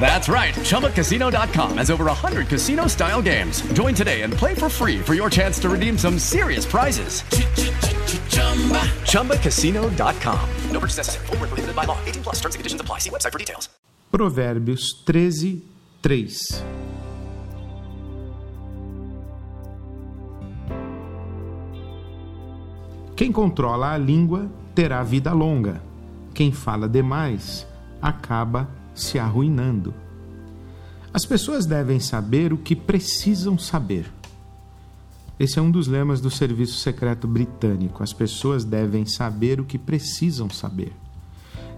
That's right. ChumbaCasino.com has over 100 casino style games. Join today and play for free for your chance to redeem some serious prizes. ChumbaCasino.com. No purchase necessary. Were prohibited by law. 18 plus. Terms and conditions apply. See website for details. Provérbios 13, 3 Quem controla a língua terá vida longa. Quem fala demais acaba se arruinando. As pessoas devem saber o que precisam saber. Esse é um dos lemas do Serviço Secreto Britânico. As pessoas devem saber o que precisam saber.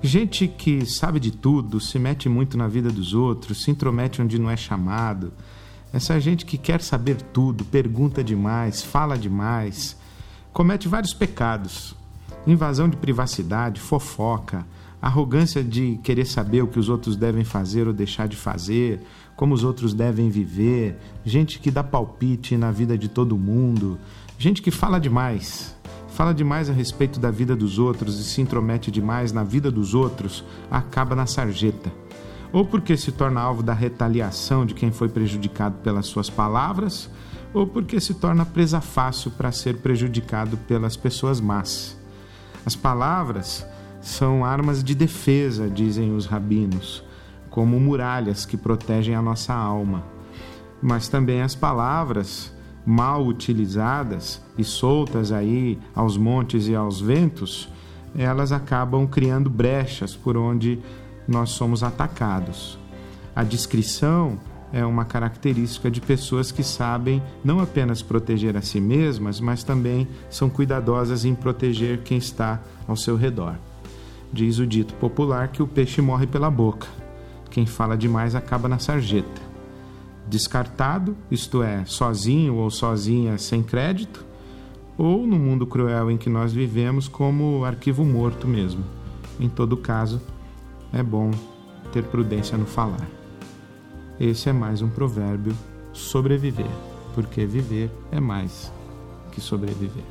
Gente que sabe de tudo, se mete muito na vida dos outros, se intromete onde não é chamado. Essa gente que quer saber tudo, pergunta demais, fala demais, comete vários pecados: invasão de privacidade, fofoca, arrogância de querer saber o que os outros devem fazer ou deixar de fazer, como os outros devem viver, gente que dá palpite na vida de todo mundo, gente que fala demais. Fala demais a respeito da vida dos outros e se intromete demais na vida dos outros, acaba na sarjeta. Ou porque se torna alvo da retaliação de quem foi prejudicado pelas suas palavras, ou porque se torna presa fácil para ser prejudicado pelas pessoas más. As palavras são armas de defesa, dizem os rabinos, como muralhas que protegem a nossa alma. Mas também as palavras mal utilizadas e soltas aí aos montes e aos ventos, elas acabam criando brechas por onde nós somos atacados. A discrição é uma característica de pessoas que sabem não apenas proteger a si mesmas, mas também são cuidadosas em proteger quem está ao seu redor. Diz o dito popular que o peixe morre pela boca. Quem fala demais acaba na sarjeta. Descartado, isto é, sozinho ou sozinha sem crédito, ou no mundo cruel em que nós vivemos, como arquivo morto mesmo. Em todo caso, é bom ter prudência no falar. Esse é mais um provérbio sobreviver, porque viver é mais que sobreviver.